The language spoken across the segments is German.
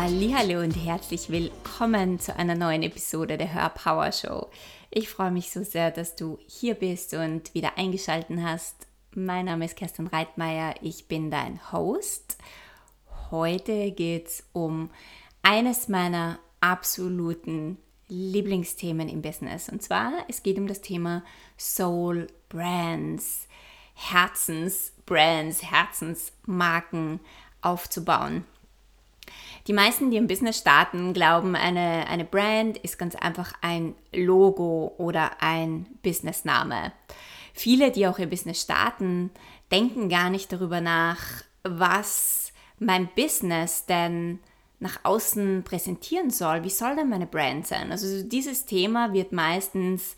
Hallo und herzlich willkommen zu einer neuen Episode der Hör Power Show. Ich freue mich so sehr, dass du hier bist und wieder eingeschaltet hast. Mein Name ist Kerstin Reitmeier, ich bin dein Host. Heute geht es um eines meiner absoluten Lieblingsthemen im Business. Und zwar, es geht um das Thema Soul Brands, Herzensbrands, Herzensmarken aufzubauen. Die meisten, die im Business starten, glauben, eine, eine Brand ist ganz einfach ein Logo oder ein Businessname. Viele, die auch ihr Business starten, denken gar nicht darüber nach, was mein Business denn nach außen präsentieren soll. Wie soll denn meine Brand sein? Also dieses Thema wird meistens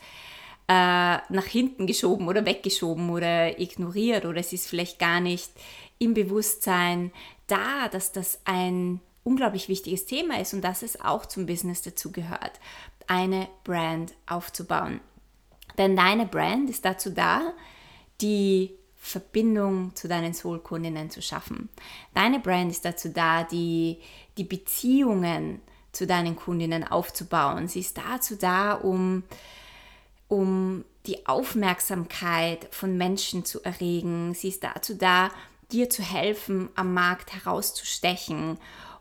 äh, nach hinten geschoben oder weggeschoben oder ignoriert oder es ist vielleicht gar nicht im Bewusstsein da, dass das ein unglaublich wichtiges Thema ist und dass es auch zum Business dazugehört, eine Brand aufzubauen. Denn deine Brand ist dazu da, die Verbindung zu deinen Soul-Kundinnen zu schaffen. Deine Brand ist dazu da, die, die Beziehungen zu deinen Kundinnen aufzubauen. Sie ist dazu da, um, um die Aufmerksamkeit von Menschen zu erregen. Sie ist dazu da, dir zu helfen, am Markt herauszustechen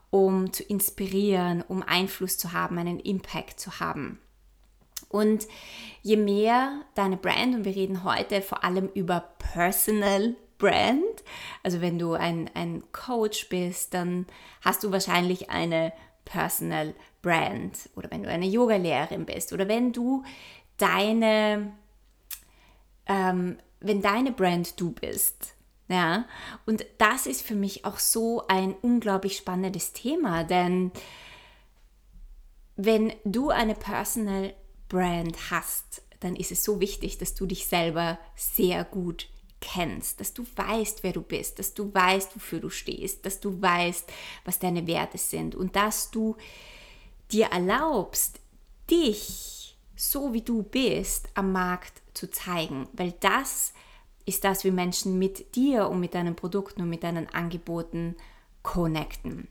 um zu inspirieren, um Einfluss zu haben, einen Impact zu haben. Und je mehr deine Brand, und wir reden heute vor allem über Personal Brand, also wenn du ein, ein Coach bist, dann hast du wahrscheinlich eine Personal Brand oder wenn du eine Yoga-Lehrerin bist oder wenn du deine, ähm, wenn deine Brand du bist, ja, und das ist für mich auch so ein unglaublich spannendes Thema, denn wenn du eine Personal Brand hast, dann ist es so wichtig, dass du dich selber sehr gut kennst, dass du weißt, wer du bist, dass du weißt, wofür du stehst, dass du weißt, was deine Werte sind und dass du dir erlaubst, dich so wie du bist am Markt zu zeigen, weil das ist das, wie Menschen mit dir und mit deinen Produkten und mit deinen Angeboten connecten.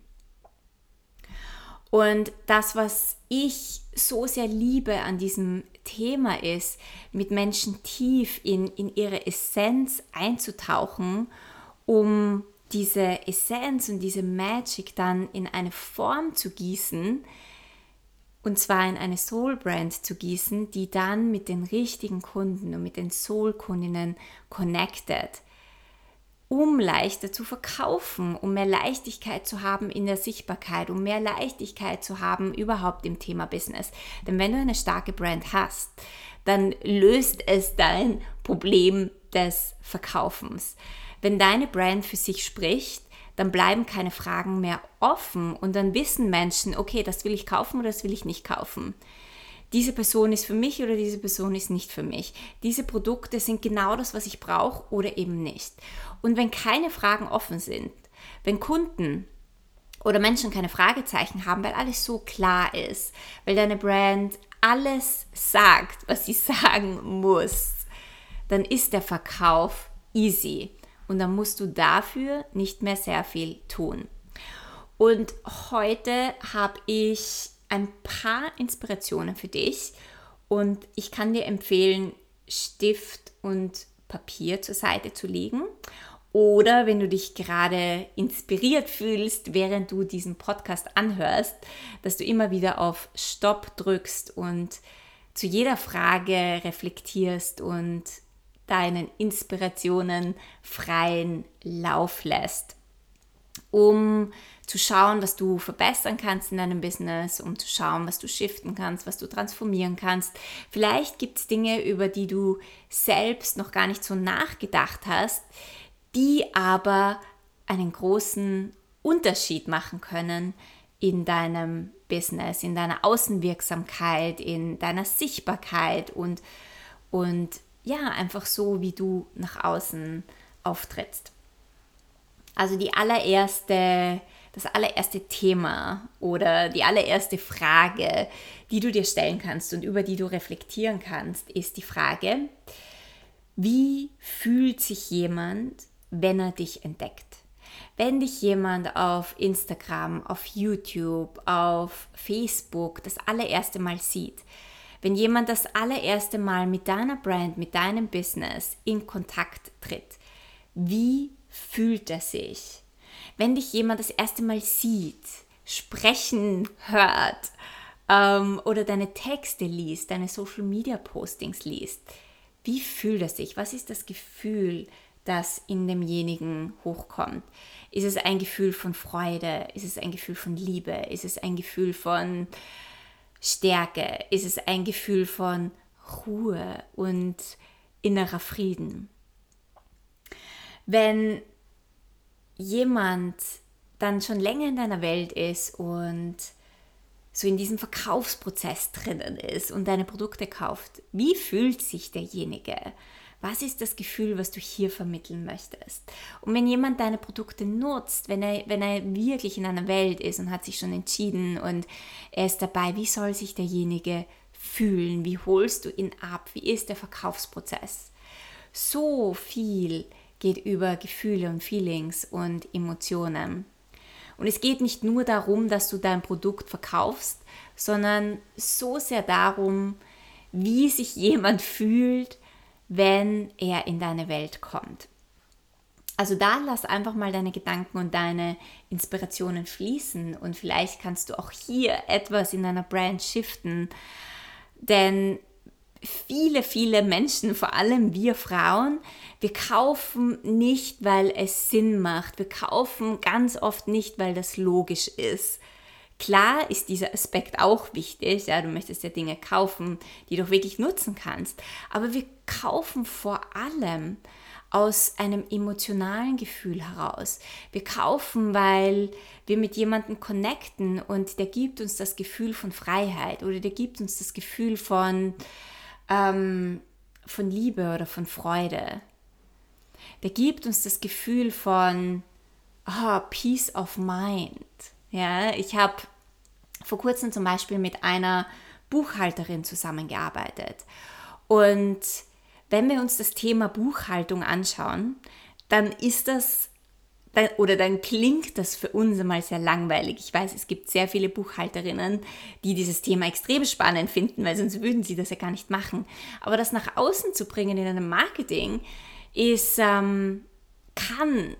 Und das, was ich so sehr liebe an diesem Thema ist, mit Menschen tief in, in ihre Essenz einzutauchen, um diese Essenz und diese Magic dann in eine Form zu gießen, und zwar in eine Soul-Brand zu gießen, die dann mit den richtigen Kunden und mit den Soul-Kundinnen connected, um leichter zu verkaufen, um mehr Leichtigkeit zu haben in der Sichtbarkeit, um mehr Leichtigkeit zu haben überhaupt im Thema Business. Denn wenn du eine starke Brand hast, dann löst es dein Problem des Verkaufens. Wenn deine Brand für sich spricht, dann bleiben keine Fragen mehr offen und dann wissen Menschen, okay, das will ich kaufen oder das will ich nicht kaufen. Diese Person ist für mich oder diese Person ist nicht für mich. Diese Produkte sind genau das, was ich brauche oder eben nicht. Und wenn keine Fragen offen sind, wenn Kunden oder Menschen keine Fragezeichen haben, weil alles so klar ist, weil deine Brand alles sagt, was sie sagen muss, dann ist der Verkauf easy und dann musst du dafür nicht mehr sehr viel tun. Und heute habe ich ein paar Inspirationen für dich und ich kann dir empfehlen, Stift und Papier zur Seite zu legen oder wenn du dich gerade inspiriert fühlst, während du diesen Podcast anhörst, dass du immer wieder auf Stopp drückst und zu jeder Frage reflektierst und deinen Inspirationen freien Lauf lässt, um zu schauen, was du verbessern kannst in deinem Business, um zu schauen, was du shiften kannst, was du transformieren kannst. Vielleicht gibt es Dinge, über die du selbst noch gar nicht so nachgedacht hast, die aber einen großen Unterschied machen können in deinem Business, in deiner Außenwirksamkeit, in deiner Sichtbarkeit und, und ja, einfach so, wie du nach außen auftrittst. Also die allererste, das allererste Thema oder die allererste Frage, die du dir stellen kannst und über die du reflektieren kannst, ist die Frage, wie fühlt sich jemand, wenn er dich entdeckt? Wenn dich jemand auf Instagram, auf YouTube, auf Facebook das allererste Mal sieht, wenn jemand das allererste Mal mit deiner Brand, mit deinem Business in Kontakt tritt, wie fühlt er sich? Wenn dich jemand das erste Mal sieht, sprechen hört ähm, oder deine Texte liest, deine Social Media Postings liest, wie fühlt er sich? Was ist das Gefühl, das in demjenigen hochkommt? Ist es ein Gefühl von Freude? Ist es ein Gefühl von Liebe? Ist es ein Gefühl von Stärke? Ist es ein Gefühl von Ruhe und innerer Frieden? Wenn jemand dann schon länger in deiner Welt ist und so in diesem Verkaufsprozess drinnen ist und deine Produkte kauft, wie fühlt sich derjenige? Was ist das Gefühl, was du hier vermitteln möchtest? Und wenn jemand deine Produkte nutzt, wenn er, wenn er wirklich in einer Welt ist und hat sich schon entschieden und er ist dabei, wie soll sich derjenige fühlen? Wie holst du ihn ab? Wie ist der Verkaufsprozess? So viel geht über Gefühle und Feelings und Emotionen. Und es geht nicht nur darum, dass du dein Produkt verkaufst, sondern so sehr darum, wie sich jemand fühlt, wenn er in deine Welt kommt. Also da lass einfach mal deine Gedanken und deine Inspirationen fließen und vielleicht kannst du auch hier etwas in deiner Brand shiften, denn viele, viele Menschen, vor allem wir Frauen, wir kaufen nicht, weil es Sinn macht. Wir kaufen ganz oft nicht, weil das logisch ist. Klar ist dieser Aspekt auch wichtig, ja, du möchtest ja Dinge kaufen, die du auch wirklich nutzen kannst, aber wir kaufen vor allem aus einem emotionalen Gefühl heraus. Wir kaufen, weil wir mit jemandem connecten und der gibt uns das Gefühl von Freiheit oder der gibt uns das Gefühl von, ähm, von Liebe oder von Freude. Der gibt uns das Gefühl von oh, Peace of Mind. Ja, ich habe vor kurzem zum Beispiel mit einer Buchhalterin zusammengearbeitet. Und wenn wir uns das Thema Buchhaltung anschauen, dann ist das oder dann klingt das für uns einmal sehr langweilig. Ich weiß, es gibt sehr viele Buchhalterinnen, die dieses Thema extrem spannend finden, weil sonst würden sie das ja gar nicht machen. Aber das nach außen zu bringen in einem Marketing ist, ähm, kann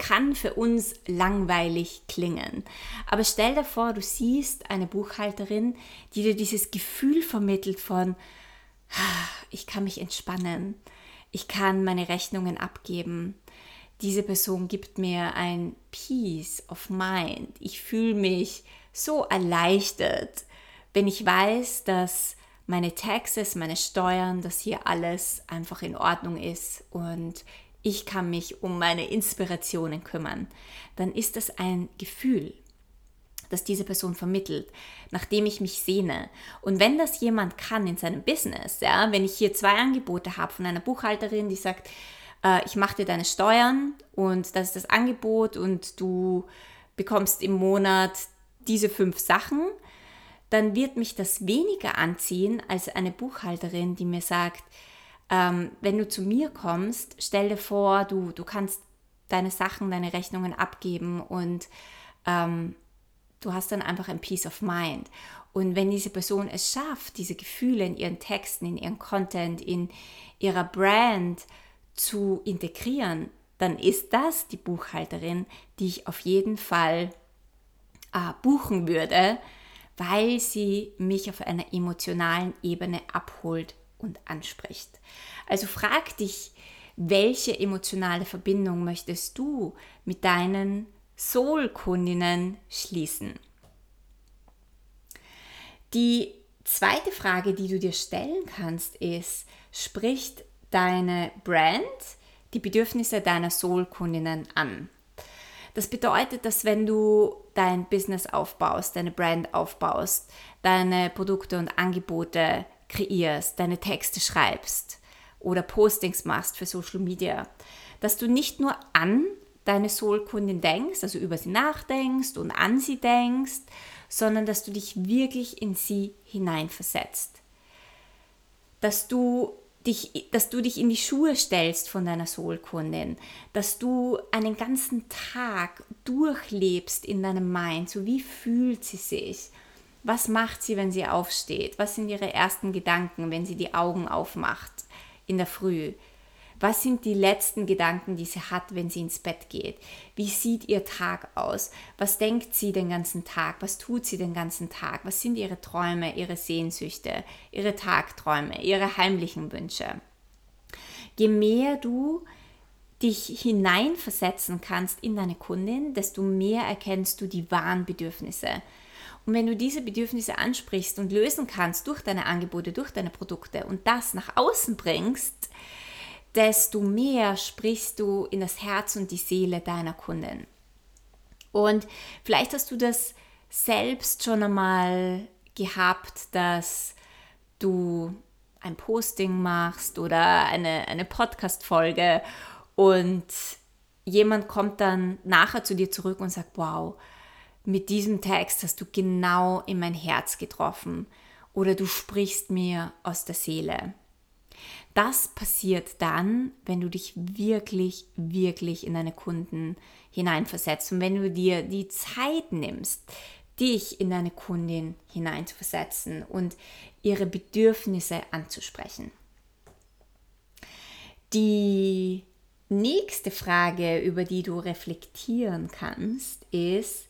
kann für uns langweilig klingen. Aber stell dir vor, du siehst eine Buchhalterin, die dir dieses Gefühl vermittelt von, ich kann mich entspannen, ich kann meine Rechnungen abgeben. Diese Person gibt mir ein Peace of Mind. Ich fühle mich so erleichtert, wenn ich weiß, dass meine Taxes, meine Steuern, dass hier alles einfach in Ordnung ist und ich kann mich um meine Inspirationen kümmern, dann ist das ein Gefühl, das diese Person vermittelt, nachdem ich mich sehne. Und wenn das jemand kann in seinem Business, ja, wenn ich hier zwei Angebote habe von einer Buchhalterin, die sagt, äh, ich mache dir deine Steuern und das ist das Angebot und du bekommst im Monat diese fünf Sachen, dann wird mich das weniger anziehen als eine Buchhalterin, die mir sagt, ähm, wenn du zu mir kommst, stell dir vor, du, du kannst deine Sachen, deine Rechnungen abgeben und ähm, du hast dann einfach ein Peace of Mind. Und wenn diese Person es schafft, diese Gefühle in ihren Texten, in ihren Content, in ihrer Brand zu integrieren, dann ist das die Buchhalterin, die ich auf jeden Fall äh, buchen würde, weil sie mich auf einer emotionalen Ebene abholt und anspricht. Also frag dich, welche emotionale Verbindung möchtest du mit deinen Soul-Kundinnen schließen? Die zweite Frage, die du dir stellen kannst, ist, spricht deine Brand die Bedürfnisse deiner Soul-Kundinnen an? Das bedeutet, dass wenn du dein Business aufbaust, deine Brand aufbaust, deine Produkte und Angebote kreierst, deine Texte schreibst oder Postings machst für Social Media, dass du nicht nur an deine Soul-Kundin denkst, also über sie nachdenkst und an sie denkst, sondern dass du dich wirklich in sie hineinversetzt. Dass du dich, dass du dich in die Schuhe stellst von deiner Soulkundin, dass du einen ganzen Tag durchlebst in deinem Mind, so wie fühlt sie sich, was macht sie, wenn sie aufsteht, was sind ihre ersten Gedanken, wenn sie die Augen aufmacht in der Früh, was sind die letzten Gedanken, die sie hat, wenn sie ins Bett geht? Wie sieht ihr Tag aus? Was denkt sie den ganzen Tag? Was tut sie den ganzen Tag? Was sind ihre Träume, ihre Sehnsüchte, ihre Tagträume, ihre heimlichen Wünsche? Je mehr du dich hineinversetzen kannst in deine Kundin, desto mehr erkennst du die wahren Bedürfnisse. Und wenn du diese Bedürfnisse ansprichst und lösen kannst durch deine Angebote, durch deine Produkte und das nach außen bringst, desto mehr sprichst du in das Herz und die Seele deiner Kunden. Und vielleicht hast du das selbst schon einmal gehabt, dass du ein Posting machst oder eine, eine Podcast-Folge und jemand kommt dann nachher zu dir zurück und sagt, wow, mit diesem Text hast du genau in mein Herz getroffen oder du sprichst mir aus der Seele. Das passiert dann, wenn du dich wirklich, wirklich in deine Kunden hineinversetzt und wenn du dir die Zeit nimmst, dich in deine Kundin hineinzuversetzen und ihre Bedürfnisse anzusprechen. Die nächste Frage, über die du reflektieren kannst, ist,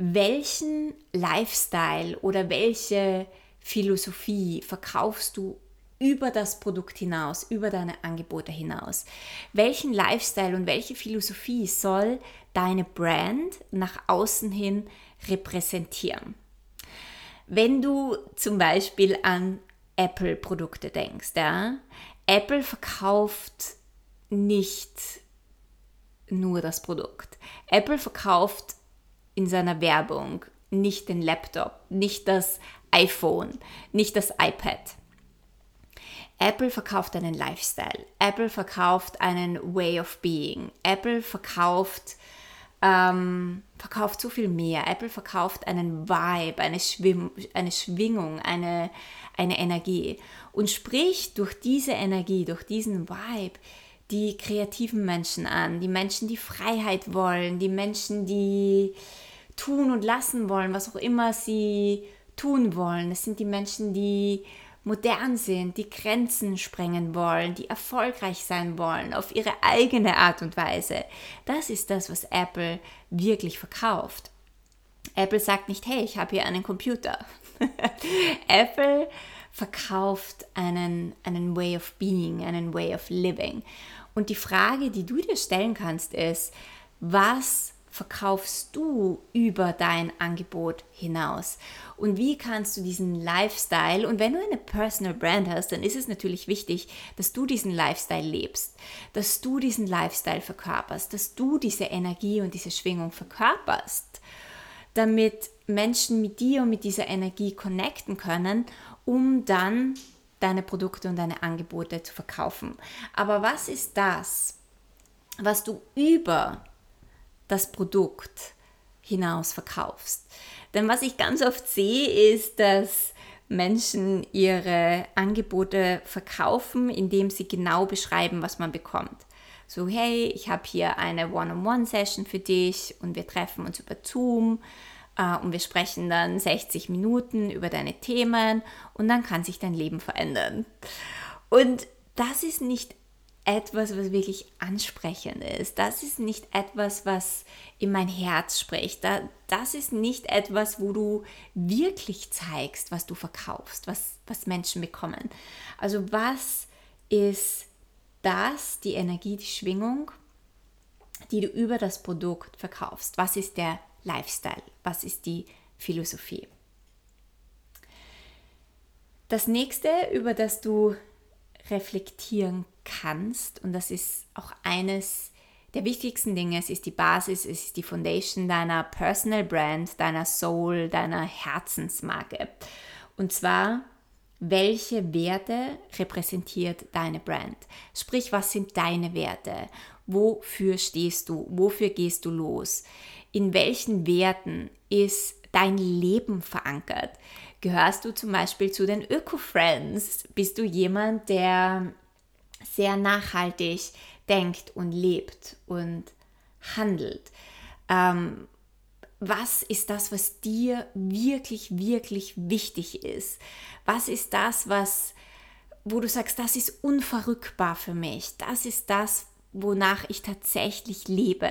welchen Lifestyle oder welche Philosophie verkaufst du über das Produkt hinaus, über deine Angebote hinaus? Welchen Lifestyle und welche Philosophie soll deine Brand nach außen hin repräsentieren? Wenn du zum Beispiel an Apple-Produkte denkst, ja, Apple verkauft nicht nur das Produkt. Apple verkauft in seiner Werbung nicht den Laptop, nicht das iPhone, nicht das iPad. Apple verkauft einen Lifestyle. Apple verkauft einen Way of Being. Apple verkauft, ähm, verkauft so viel mehr. Apple verkauft einen Vibe, eine, Schwim eine Schwingung, eine, eine Energie. Und spricht durch diese Energie, durch diesen Vibe die kreativen Menschen an, die Menschen, die Freiheit wollen, die Menschen, die tun und lassen wollen, was auch immer sie tun wollen. Es sind die Menschen, die modern sind, die Grenzen sprengen wollen, die erfolgreich sein wollen auf ihre eigene Art und Weise. Das ist das, was Apple wirklich verkauft. Apple sagt nicht, hey, ich habe hier einen Computer. Apple verkauft einen, einen Way of Being, einen Way of Living. Und die Frage, die du dir stellen kannst, ist, was verkaufst du über dein Angebot hinaus? Und wie kannst du diesen Lifestyle, und wenn du eine Personal Brand hast, dann ist es natürlich wichtig, dass du diesen Lifestyle lebst, dass du diesen Lifestyle verkörperst, dass du diese Energie und diese Schwingung verkörperst, damit Menschen mit dir und mit dieser Energie connecten können, um dann deine Produkte und deine Angebote zu verkaufen. Aber was ist das, was du über das Produkt hinaus verkaufst. Denn was ich ganz oft sehe, ist, dass Menschen ihre Angebote verkaufen, indem sie genau beschreiben, was man bekommt. So, hey, ich habe hier eine One-on-One-Session für dich und wir treffen uns über Zoom äh, und wir sprechen dann 60 Minuten über deine Themen und dann kann sich dein Leben verändern. Und das ist nicht etwas, was wirklich ansprechend ist. Das ist nicht etwas, was in mein Herz spricht. Das ist nicht etwas, wo du wirklich zeigst, was du verkaufst, was, was Menschen bekommen. Also was ist das, die Energie, die Schwingung, die du über das Produkt verkaufst? Was ist der Lifestyle? Was ist die Philosophie? Das nächste, über das du reflektieren kannst, und das ist auch eines der wichtigsten Dinge, es ist die Basis, es ist die Foundation deiner Personal Brand, deiner Soul, deiner Herzensmarke. Und zwar, welche Werte repräsentiert deine Brand? Sprich, was sind deine Werte? Wofür stehst du? Wofür gehst du los? In welchen Werten ist dein Leben verankert? Gehörst du zum Beispiel zu den Öko-Friends? Bist du jemand, der sehr nachhaltig denkt und lebt und handelt? Ähm, was ist das, was dir wirklich, wirklich wichtig ist? Was ist das, was, wo du sagst, das ist unverrückbar für mich? Das ist das, wonach ich tatsächlich lebe.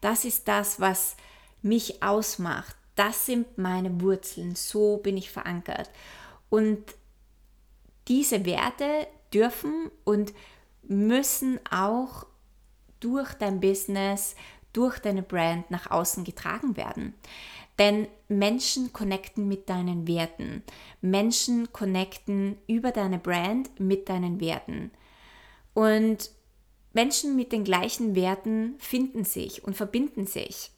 Das ist das, was mich ausmacht. Das sind meine Wurzeln. So bin ich verankert. Und diese Werte dürfen und müssen auch durch dein Business, durch deine Brand nach außen getragen werden. Denn Menschen connecten mit deinen Werten. Menschen connecten über deine Brand mit deinen Werten. Und Menschen mit den gleichen Werten finden sich und verbinden sich.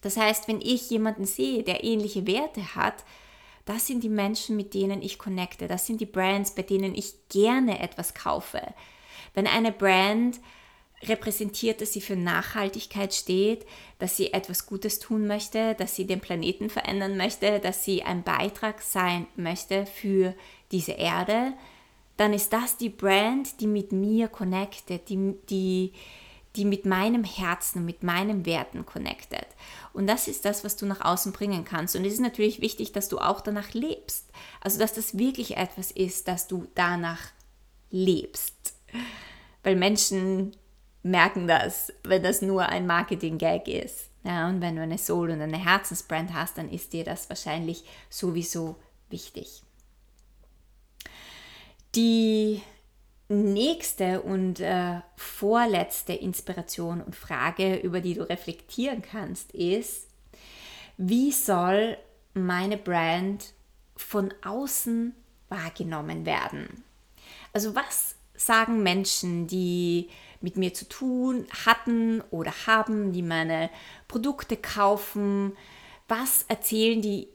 Das heißt, wenn ich jemanden sehe, der ähnliche Werte hat, das sind die Menschen, mit denen ich connecte. Das sind die Brands, bei denen ich gerne etwas kaufe. Wenn eine Brand repräsentiert, dass sie für Nachhaltigkeit steht, dass sie etwas Gutes tun möchte, dass sie den Planeten verändern möchte, dass sie ein Beitrag sein möchte für diese Erde, dann ist das die Brand, die mit mir connectet, die, die, die mit meinem Herzen und mit meinen Werten connectet. Und das ist das, was du nach außen bringen kannst. Und es ist natürlich wichtig, dass du auch danach lebst. Also, dass das wirklich etwas ist, dass du danach lebst. Weil Menschen merken das, wenn das nur ein Marketing-Gag ist. Ja, und wenn du eine Soul- und eine Herzensbrand hast, dann ist dir das wahrscheinlich sowieso wichtig. Die nächste und äh, vorletzte Inspiration und Frage, über die du reflektieren kannst, ist, wie soll meine Brand von außen wahrgenommen werden? Also was sagen Menschen, die mit mir zu tun hatten oder haben, die meine Produkte kaufen? Was erzählen die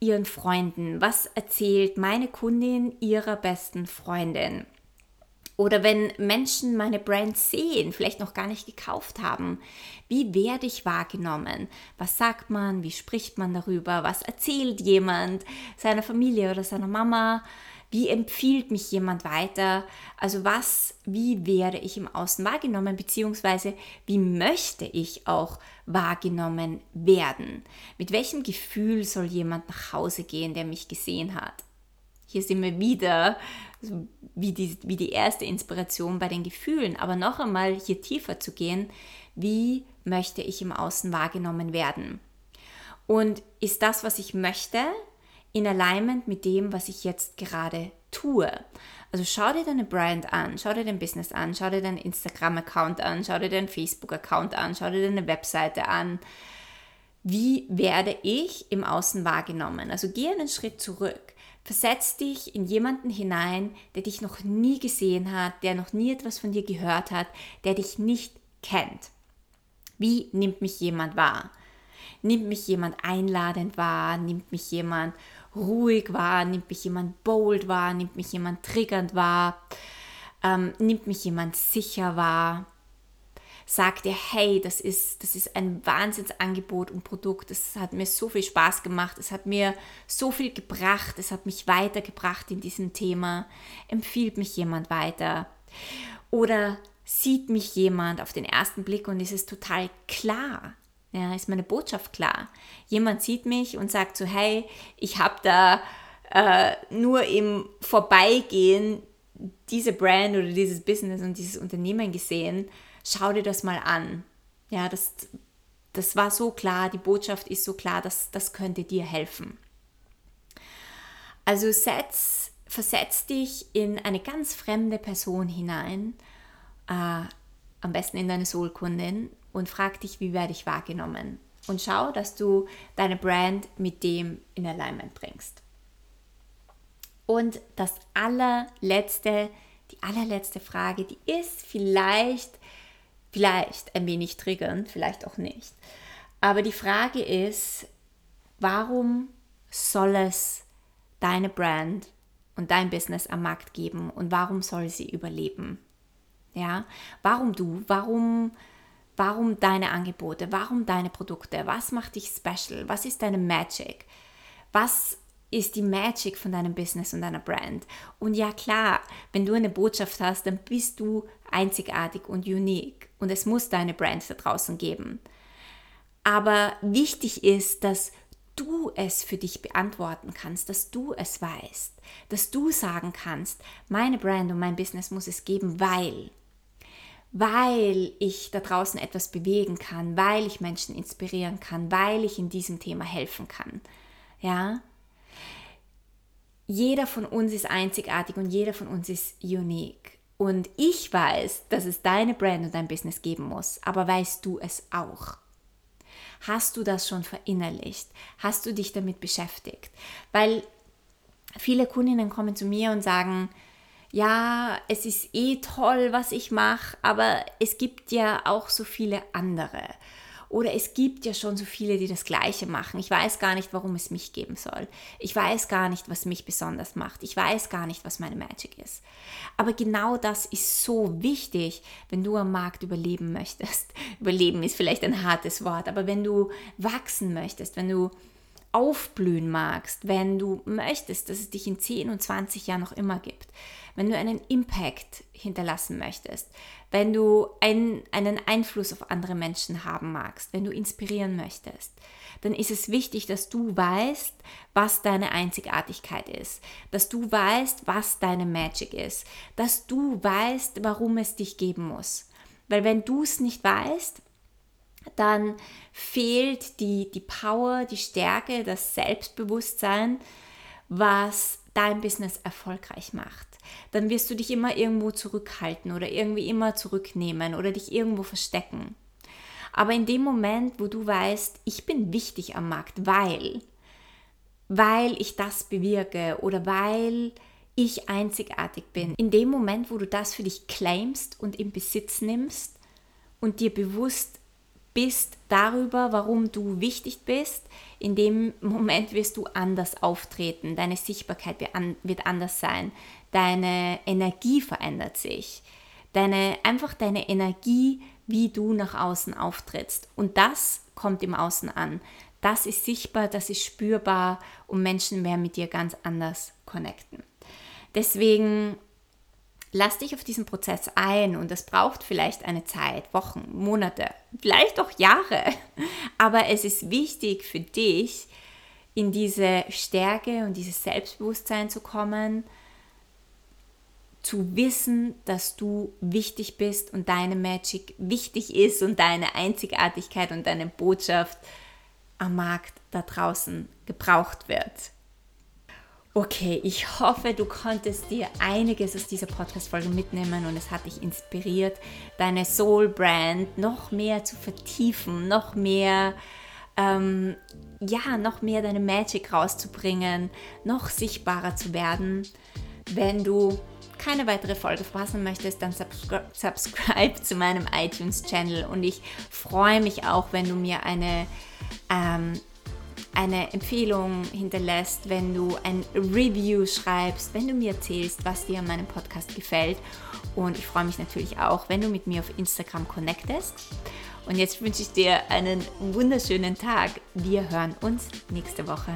ihren Freunden? Was erzählt meine Kundin ihrer besten Freundin? Oder wenn Menschen meine Brand sehen, vielleicht noch gar nicht gekauft haben, wie werde ich wahrgenommen? Was sagt man? Wie spricht man darüber? Was erzählt jemand seiner Familie oder seiner Mama? Wie empfiehlt mich jemand weiter? Also was, wie werde ich im Außen wahrgenommen, beziehungsweise wie möchte ich auch wahrgenommen werden? Mit welchem Gefühl soll jemand nach Hause gehen, der mich gesehen hat? Hier sind wir wieder wie die, wie die erste Inspiration bei den Gefühlen, aber noch einmal hier tiefer zu gehen, wie möchte ich im Außen wahrgenommen werden? Und ist das, was ich möchte, in Alignment mit dem, was ich jetzt gerade tue. Also schau dir deine Brand an, schau dir dein Business an, schau dir deinen Instagram-Account an, schau dir deinen Facebook-Account an, schau dir deine Webseite an. Wie werde ich im Außen wahrgenommen? Also geh einen Schritt zurück. Versetz dich in jemanden hinein, der dich noch nie gesehen hat, der noch nie etwas von dir gehört hat, der dich nicht kennt. Wie nimmt mich jemand wahr? Nimmt mich jemand einladend wahr? Nimmt mich jemand ruhig wahr? Nimmt mich jemand bold wahr? Nimmt mich jemand triggernd wahr? Ähm, nimmt mich jemand sicher wahr? Sagt dir, hey, das ist, das ist ein Wahnsinnsangebot und Produkt. Es hat mir so viel Spaß gemacht. Es hat mir so viel gebracht. Es hat mich weitergebracht in diesem Thema. Empfiehlt mich jemand weiter? Oder sieht mich jemand auf den ersten Blick und ist es total klar, ja, ist meine Botschaft klar. Jemand sieht mich und sagt so, hey, ich habe da äh, nur im Vorbeigehen diese Brand oder dieses Business und dieses Unternehmen gesehen. Schau dir das mal an. Ja, das, das war so klar, die Botschaft ist so klar, dass das könnte dir helfen. Also setz, versetz dich in eine ganz fremde Person hinein, äh, am besten in deine Soulkundin und frag dich, wie werde ich wahrgenommen? Und schau, dass du deine Brand mit dem in Alignment bringst. Und das allerletzte, die allerletzte Frage, die ist vielleicht, vielleicht ein wenig triggernd, vielleicht auch nicht. Aber die Frage ist, warum soll es deine Brand und dein Business am Markt geben und warum soll sie überleben? Ja, warum du? Warum Warum deine Angebote? Warum deine Produkte? Was macht dich special? Was ist deine Magic? Was ist die Magic von deinem Business und deiner Brand. Und ja klar, wenn du eine Botschaft hast, dann bist du einzigartig und unique. Und es muss deine Brand da draußen geben. Aber wichtig ist, dass du es für dich beantworten kannst, dass du es weißt, dass du sagen kannst, meine Brand und mein Business muss es geben, weil weil ich da draußen etwas bewegen kann, weil ich Menschen inspirieren kann, weil ich in diesem Thema helfen kann. Ja? Jeder von uns ist einzigartig und jeder von uns ist unique. Und ich weiß, dass es deine Brand und dein Business geben muss, aber weißt du es auch? Hast du das schon verinnerlicht? Hast du dich damit beschäftigt? Weil viele Kundinnen kommen zu mir und sagen, ja, es ist eh toll, was ich mache, aber es gibt ja auch so viele andere. Oder es gibt ja schon so viele, die das Gleiche machen. Ich weiß gar nicht, warum es mich geben soll. Ich weiß gar nicht, was mich besonders macht. Ich weiß gar nicht, was meine Magic ist. Aber genau das ist so wichtig, wenn du am Markt überleben möchtest. Überleben ist vielleicht ein hartes Wort, aber wenn du wachsen möchtest, wenn du aufblühen magst, wenn du möchtest, dass es dich in 10 und 20 Jahren noch immer gibt, wenn du einen Impact hinterlassen möchtest, wenn du ein, einen Einfluss auf andere Menschen haben magst, wenn du inspirieren möchtest, dann ist es wichtig, dass du weißt, was deine Einzigartigkeit ist, dass du weißt, was deine Magic ist, dass du weißt, warum es dich geben muss. Weil wenn du es nicht weißt, dann fehlt die, die Power, die Stärke, das Selbstbewusstsein, was dein Business erfolgreich macht. Dann wirst du dich immer irgendwo zurückhalten oder irgendwie immer zurücknehmen oder dich irgendwo verstecken. Aber in dem Moment, wo du weißt, ich bin wichtig am Markt, weil, weil ich das bewirke oder weil ich einzigartig bin, in dem Moment, wo du das für dich claimst und in Besitz nimmst und dir bewusst bist darüber, warum du wichtig bist, in dem Moment wirst du anders auftreten. Deine Sichtbarkeit wird anders sein. Deine Energie verändert sich. Deine, einfach deine Energie, wie du nach außen auftrittst. Und das kommt im Außen an. Das ist sichtbar, das ist spürbar und Menschen werden mit dir ganz anders connecten. Deswegen lass dich auf diesen Prozess ein und es braucht vielleicht eine Zeit, Wochen, Monate, vielleicht auch Jahre. Aber es ist wichtig für dich, in diese Stärke und dieses Selbstbewusstsein zu kommen, zu wissen, dass du wichtig bist und deine Magic wichtig ist und deine Einzigartigkeit und deine Botschaft am Markt da draußen gebraucht wird. Okay, ich hoffe, du konntest dir einiges aus dieser Podcast-Folge mitnehmen und es hat dich inspiriert, deine Soul-Brand noch mehr zu vertiefen, noch mehr, ähm, ja, noch mehr deine Magic rauszubringen, noch sichtbarer zu werden. Wenn du keine weitere Folge verpassen möchtest, dann subscri subscribe zu meinem iTunes-Channel und ich freue mich auch, wenn du mir eine ähm, eine Empfehlung hinterlässt, wenn du ein Review schreibst, wenn du mir erzählst, was dir an meinem Podcast gefällt. Und ich freue mich natürlich auch, wenn du mit mir auf Instagram connectest. Und jetzt wünsche ich dir einen wunderschönen Tag. Wir hören uns nächste Woche.